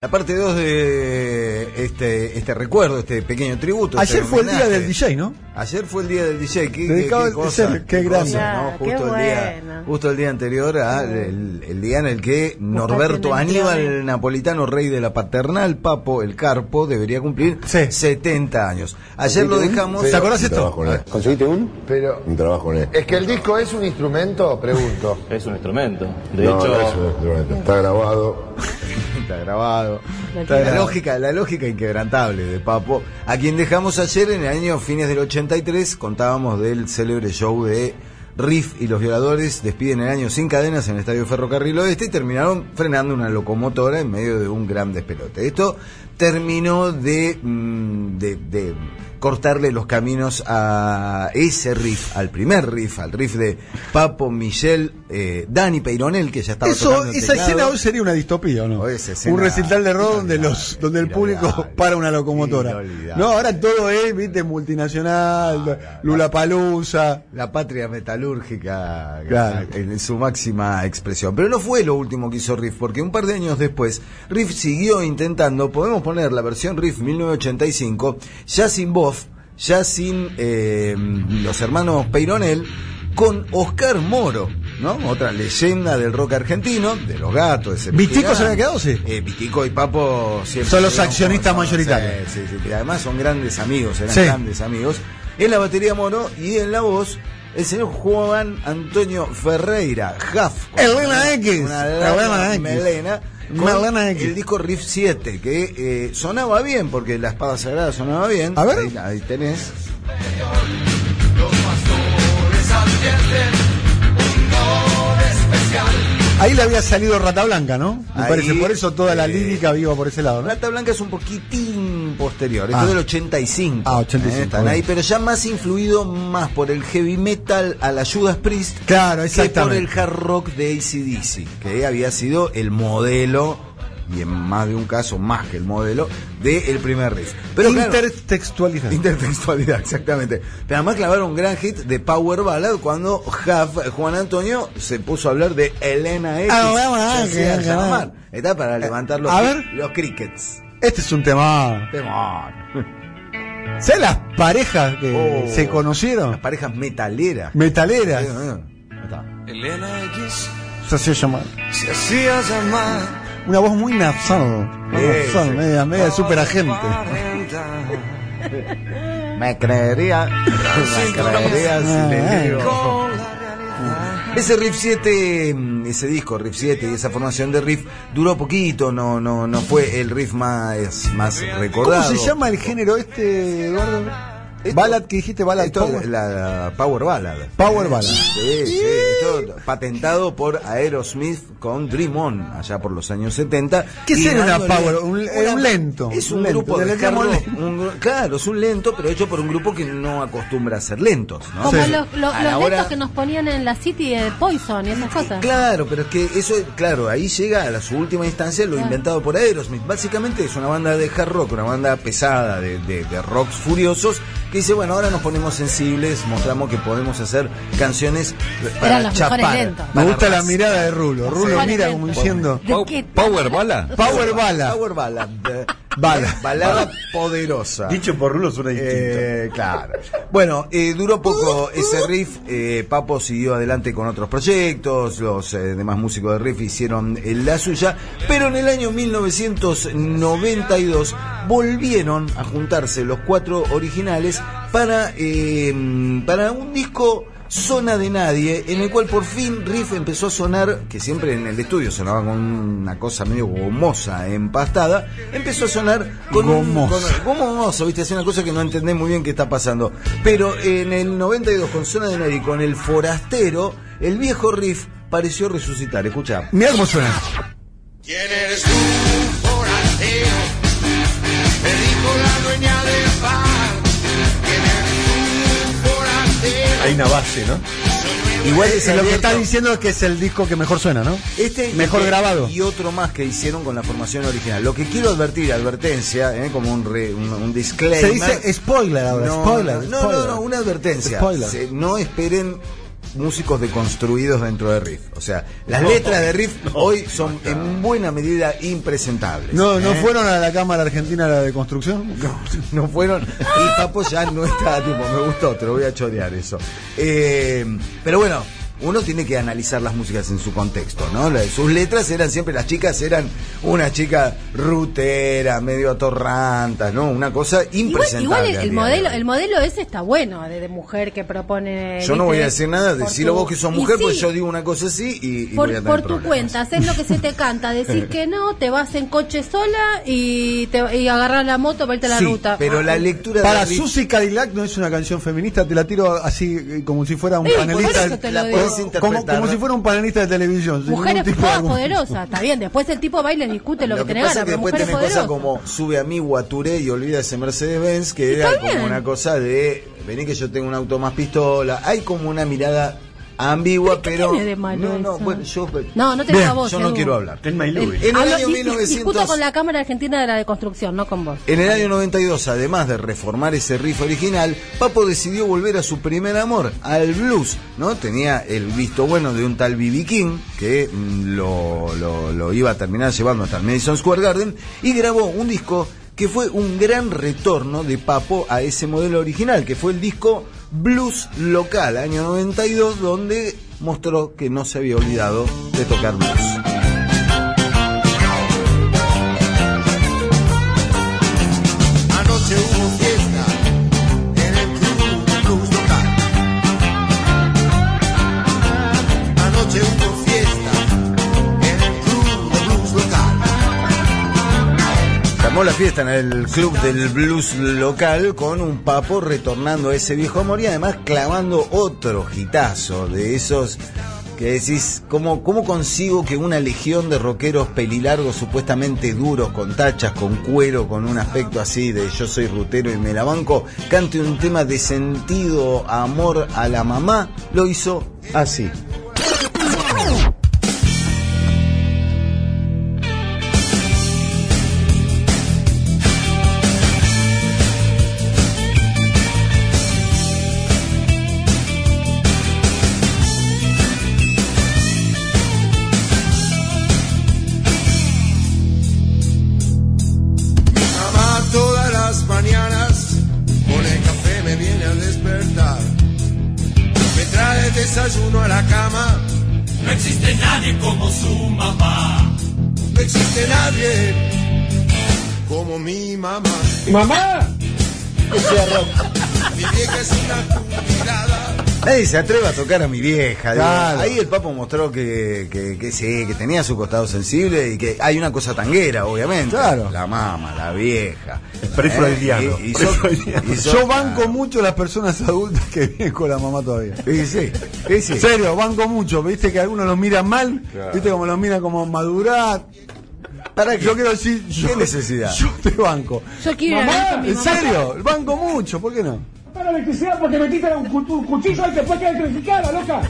La parte 2 de este, este recuerdo, este pequeño tributo. Ayer este fue el día del DJ, ¿no? Ayer fue el día del DJ. Qué, Dedicado qué al- cosa, qué cosa, qué Justo, el día, bueno. justo el día anterior, a el, el día en el que Norberto. Aníbal Napolitano, rey de la paternal, Papo, el Carpo, debería cumplir Sí. 70 años. Ayer lo dejamos. ¿Te acordás Un esto? trabajo en él. ¿Conseguiste un? Pero Un trabajo en él. es que el disco es un instrumento, pregunto. Es un instrumento. De no, hecho, no es un instrumento. Está grabado. Está grabado. Está la lógica, la lógica inquebrantable de Papo, a quien dejamos ayer en el año fines del 83, contábamos del célebre show de Riff y los violadores despiden el año sin cadenas en el Estadio Ferrocarril Oeste y terminaron frenando una locomotora en medio de un gran despelote. Esto terminó de, mm, de, de cortarle los caminos a ese riff, al primer riff, al riff de Papo, Michel, eh, Dani Peironel, que ya estaba Eso, tocando esa teclado. escena hoy sería una distopía, ¿o no? Escena- un recital de rock donde los, donde el público para una locomotora. No, ahora todo es, viste, multinacional, Lula Palusa. La patria metalúrgica Claro. en su máxima expresión. Pero no fue lo último que hizo Riff, porque un par de años después, Riff siguió intentando, podemos poner la versión Riff 1985, ya sin voz, ya sin eh, los hermanos Peironel, con Oscar Moro, ¿no? Otra leyenda del rock argentino, de los gatos, de. ¿Vitico se había quedado, sí? Eh, Vitico y Papo siempre Son los accionistas como- mayoritarios. Sí, sí, sí. Además son grandes amigos, eran grandes amigos. En la batería Moro y en la voz, el señor Juan Antonio Ferreira, Jaff. Elena X. Una Elena X. melena. con Melena X. El disco Riff 7, que eh, sonaba bien, porque la espada sagrada sonaba bien. A ver. Ahí, ahí tenés. Ahí le había salido Rata Blanca, ¿no? Me Ahí, parece, por eso toda la lírica viva por ese lado, ¿no? Rata Blanca es un poquitín posterior, esto Ah. es del 85. Ah, 85, eh, están bien. ahí, pero ya más influido más por el heavy metal a la Judas Priest Claro, que por el hard rock de ACDC, que había sido el modelo, y en más de un caso más que el modelo, del primer riff. Pero claro, Intertextualidad. Intertextualidad, exactamente. Pero además clavaron un gran hit de Power Ballad cuando Huff, Juan Antonio se puso a hablar de Elena X. Ah, bueno, se ah, hacía que- llamar. Está para levantar los, a ver. los crickets. Este es un tema. Temón. ¿Sabes las parejas que Oh. se conocieron? Las parejas metaleras. Metaleras. Elena X Se hacía llamar. se hacía llamar. Una voz muy nasal. Sí, nasal, sí. media, media super agente. Me creería. Me creería si Ah, le eh. digo. Ese Riff 7, mm, ese disco Riff 7 y esa formación de Riff duró poquito, no no no fue el riff más más ¿Cómo recordado. se llama el género este, Eduardo? Esto- Ballad que dijiste, Ballad Esto es Power. la, la Power Ballad. Power Ballad. Sí, sí, esto patentado por Aerosmith con Dream On, allá por los años 70. ¿Qué sería una Power? Un- un lento, Es un un, lento, grupo de un claro, es un lento, pero hecho por un grupo que no acostumbra a ser lentos. ¿no? Como Sí. los, los, hora- lentos que nos ponían en la City de Poison y esas cosas. Claro, pero es que eso, claro, ahí llega a la- su última instancia lo Claro. inventado por Aerosmith. Básicamente es una banda de hard rock, una banda pesada de, de, de rocks furiosos que dice, bueno, ahora nos ponemos sensibles, mostramos que podemos hacer canciones para Eran los mejores chapar. lentos. Me gusta la mirada de Rulo. Rulo ¿Cuál mira como diciendo. ¿Power Bala? Power Ballad. Power ballad. eh, Bala. Balada poderosa. Dicho por Rulo suena Eh, claro. Bueno, eh, duró poco ese riff. eh, Papo siguió adelante con otros proyectos. Los eh, demás músicos de riff hicieron eh, la suya. Pero en el año 1992 volvieron a juntarse los cuatro originales para, eh, para un disco. Zona de Nadie, en el cual por fin Riff empezó a sonar, que siempre en el estudio sonaba con una cosa medio gomosa, empastada, empezó a sonar con un- Gomosa. con- gomoso, viste, es una cosa que no entendés muy bien qué está pasando. Pero en el 92 con Zona de Nadie, y con el forastero, el viejo riff pareció resucitar. Escucha. Mira cómo suena. ¿Quién eres tú, forastero? Me dijo la dueña del bar. Hay una base, ¿no? Igual Eh, es lo que está diciendo es que es el disco que mejor suena, ¿no? Este y Mejor este- grabado. Y otro más que hicieron con la formación original. Lo que quiero advertir, advertencia, eh, como un, re- un, un disclaimer. Se dice spoiler ahora, no, spoiler. no, no, no, no, una advertencia. Spoiler. Se- no esperen músicos deconstruidos dentro de Riff. O sea, las letras de Riff hoy son en buena medida impresentables. ¿No, ¿No ¿eh? fueron a la Cámara Argentina a la de construcción? no fueron. Y Papo ya no está tipo, me gustó, te lo voy a chorear eso. Eh, pero bueno, uno tiene que analizar las músicas en su contexto, ¿no? Sus letras eran siempre, las chicas eran una chica rutera, medio atorranta, ¿no? Una cosa Igual, impresentable. igual el, modelo, el modelo ese está bueno, de, de mujer que propone. Yo no voy a decir nada, tu- vos que sos mujer, sí, pues yo digo una cosa así y, y voy a Por, tener por tu problemas. cuenta, haces lo que se te canta, decís que no, te vas en coche sola y, te, y agarras la moto para irte a la Sí, ruta. pero la lectura Para de Susy Cadillac no es una canción feminista, te la tiro así como si fuera un Sí, por panelista. Como, si fuera un panelista de televisión. Mujeres poderosas, está bien. Después el tipo baila y discute lo, Lo que que tiene pasa ganas, es que después tenés cosas como sube a mí Guaturé y olvida ese Mercedes-Benz, que era como una cosa de vení que yo tengo un auto más pistola. Hay como una mirada ambigua, ¿Qué pero. tiene de malo no, no, eso? bueno, yo. No, no te Bien, a vos. Yo no quiero hablar. Louis. En el año di- 1900 Discuto con la Cámara Argentina de la Deconstrucción, no con vos. En el año 92, además de reformar ese riff original, Papo decidió volver a su primer amor, al blues, ¿no? Tenía el visto bueno de un tal B.B. King, que mm, lo, lo- lo iba a terminar llevando hasta el Madison Square Garden, y grabó un disco que fue un gran retorno de Papo a ese modelo original, que fue el disco Blues Local, año 92, donde mostró que no se había olvidado de tocar blues. Armó la fiesta en el club del blues local con un papo retornando a ese viejo amor y además clavando otro gitazo de esos que decís, ¿cómo, ¿cómo consigo que una legión de rockeros pelilargos supuestamente duros, con tachas, con cuero, con un aspecto así de yo soy rutero y me la banco, cante un tema de sentido, amor a la mamá? Lo hizo así. Desayuno a la cama. No existe nadie como su mamá. No existe nadie como mi mamá. ¡Mamá! Mi vieja es una jubilada. Nadie se atreve a tocar a mi vieja. Claro. Ahí el Papo mostró que, que, que sí, que tenía su costado sensible y que hay una cosa tanguera, obviamente. Claro. La mama, la vieja. Y pre-freudiano. son- Yo banco mucho las personas adultas que viven con la mamá todavía. Sí, sí, sí, sí. En serio, banco mucho. Viste que algunos los miran mal, viste como los miran como madurar. ¿Para qué? Yo quiero decir, yo, necesidad? Yo te banco. Yo quiero ir a ver con mi ¿En mamá. serio? Banco mucho, ¿por qué no? Para la electricidad porque metiste un, un cuchillo ahí que después queda electrificada, loca.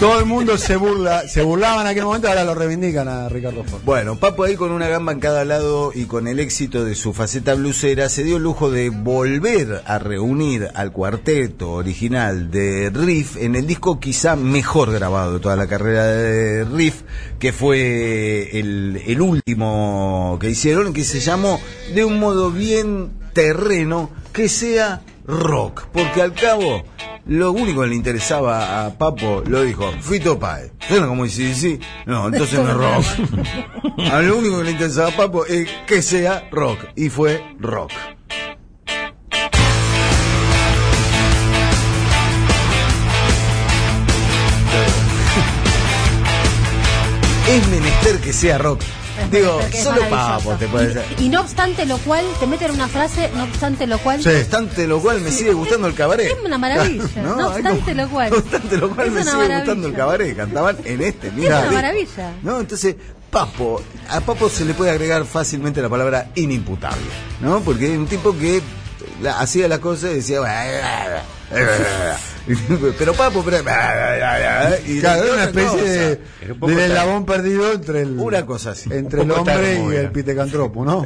Todo el mundo se burla, se burlaban en aquel momento, ahora lo reivindican a Ricardo Ford. Bueno, Papo ahí con una gamba en cada lado y con el éxito de su faceta blusera se dio el lujo de volver a reunir al cuarteto original de Riff en el disco quizá mejor grabado de toda la carrera de Riff, que fue el, el último que hicieron, que se llamó de un modo bien terreno, que sea rock, porque al cabo lo único que le interesaba a Papo lo dijo Fito Páez. Suena como dice, sí, no, entonces no es rock. A lo único que le interesaba a Papo es que sea rock. Y fue rock. Es menester que sea rock. Digo, es solo. Papo te puede ser. y, y no obstante lo cual, te meten una frase, no obstante lo cual. No obstante lo cual me sigue gustando el cabaret. Es una maravilla. No Hay obstante como- lo cual. No obstante lo cual Es me una sigue maravilla. gustando el cabaret. Cantaban en este mismo. una disco. maravilla. ¿No? Entonces, Papo, a Papo se le puede agregar fácilmente la palabra inimputable. ¿No? Porque es un tipo que la- hacía las cosas y decía. Pero Papo, pero. y Claro, era una especie de, un del eslabón perdido entre el, Una cosa así. entre el hombre tarde, y el pitecantropo, ¿no?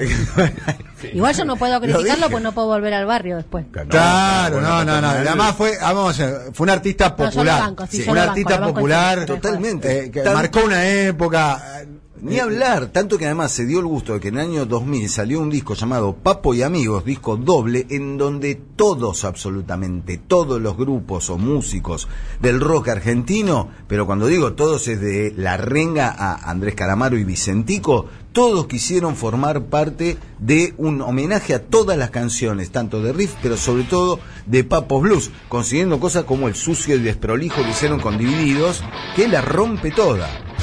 Igual yo no puedo criticarlo pues no puedo volver al barrio después. Claro, bueno, no, no, no. Además fue, ah, vamos fue un artista No, popular. banco, sí, yo un banco, artista banco popular. Totalmente. eh, que marcó una época. Eh, Ni hablar, tanto que además se dio el gusto de que en el año 2000 salió un disco llamado Papo y Amigos, disco doble, en donde todos, absolutamente todos los grupos o músicos del rock argentino, pero cuando digo todos es de La Renga a Andrés Calamaro y Vicentico, todos quisieron formar parte de un homenaje a todas las canciones, tanto de Riff, pero sobre todo de Papos Blues, consiguiendo cosas como el sucio y desprolijo que hicieron con Divididos, que la rompe toda.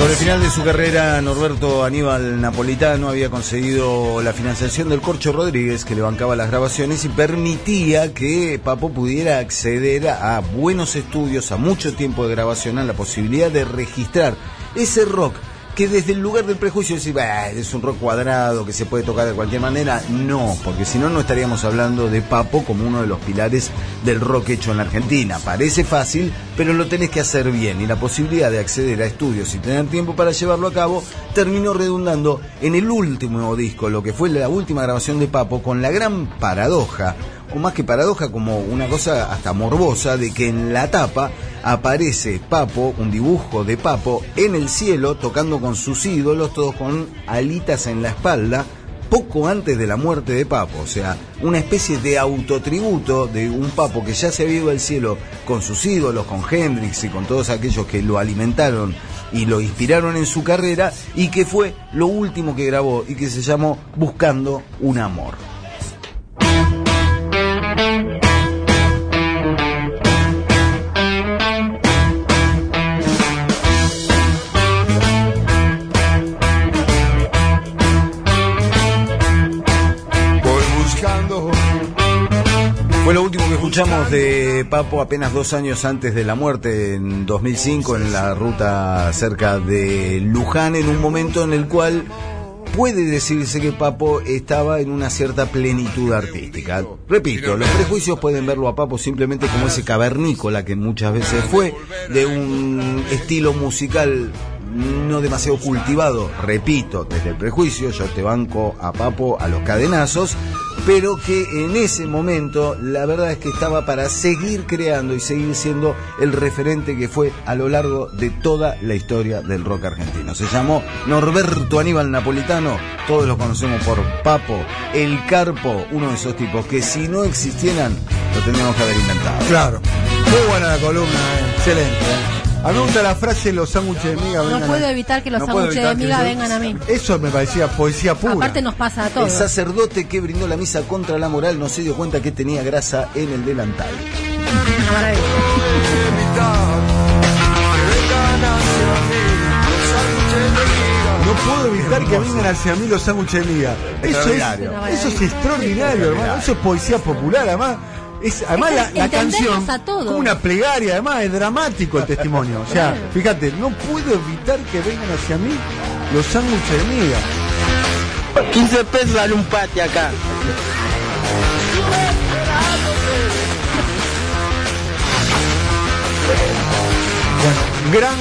Sobre el final de su carrera, Norberto Aníbal Napolitano había conseguido la financiación del Corcho Rodríguez, que le bancaba las grabaciones y permitía que Papo pudiera acceder a buenos estudios, a mucho tiempo de grabación, a la posibilidad de registrar ese rock que desde el lugar del prejuicio decir, "Bah, es un rock cuadrado que se puede tocar de cualquier manera, no, porque si no no estaríamos hablando de Papo como uno de los pilares del rock hecho en la Argentina. Parece fácil, pero lo tenés que hacer bien y la posibilidad de acceder a estudios y tener tiempo para llevarlo a cabo terminó redundando en el último disco, lo que fue la última grabación de Papo con la gran paradoja o más que paradoja, como una cosa hasta morbosa, de que en la tapa aparece Papo, un dibujo de Papo, en el cielo, tocando con sus ídolos, todos con alitas en la espalda, poco antes de la muerte de Papo. O sea, una especie de autotributo de un Papo que ya se había ido al cielo con sus ídolos, con Hendrix y con todos aquellos que lo alimentaron y lo inspiraron en su carrera, y que fue lo último que grabó y que se llamó Buscando un Amor. Escuchamos de Papo apenas dos años antes de la muerte, en 2005, en la ruta cerca de Luján, en un momento en el cual puede decirse que Papo estaba en una cierta plenitud artística. Repito, los prejuicios pueden verlo a Papo simplemente como ese cavernícola que muchas veces fue, de un estilo musical no demasiado cultivado, repito, desde el prejuicio, yo te banco a Papo a los cadenazos, pero que en ese momento la verdad es que estaba para seguir creando y seguir siendo el referente que fue a lo largo de toda la historia del rock argentino. Se llamó Norberto Aníbal Napolitano, todos lo conocemos por Papo, el Carpo, uno de esos tipos que si no existieran lo tendríamos que haber inventado. Claro. Muy buena la columna, eh, excelente. eh. A mí me gusta la frase los sándwiches de miga No vengan puedo a- evitar que los No puedo sándwiches de miga vengan a mí. Eso me parecía poesía pura. Aparte nos pasa a El todos. sacerdote que brindó la misa contra la moral no se dio cuenta que tenía grasa en el delantal. Una maravilla. No puedo evitar que vengan hacia mí los sándwiches de miga. Eso es, Extraordinario. eso es extraordinario, hermano. Eso es poesía popular, además. Es, además Es la, canción a todos. como una plegaria, además es dramático el testimonio. O sea, fíjate, no puedo evitar que vengan hacia mí los sándwiches de miga. 15 pesos sale un pati acá. Bueno, gran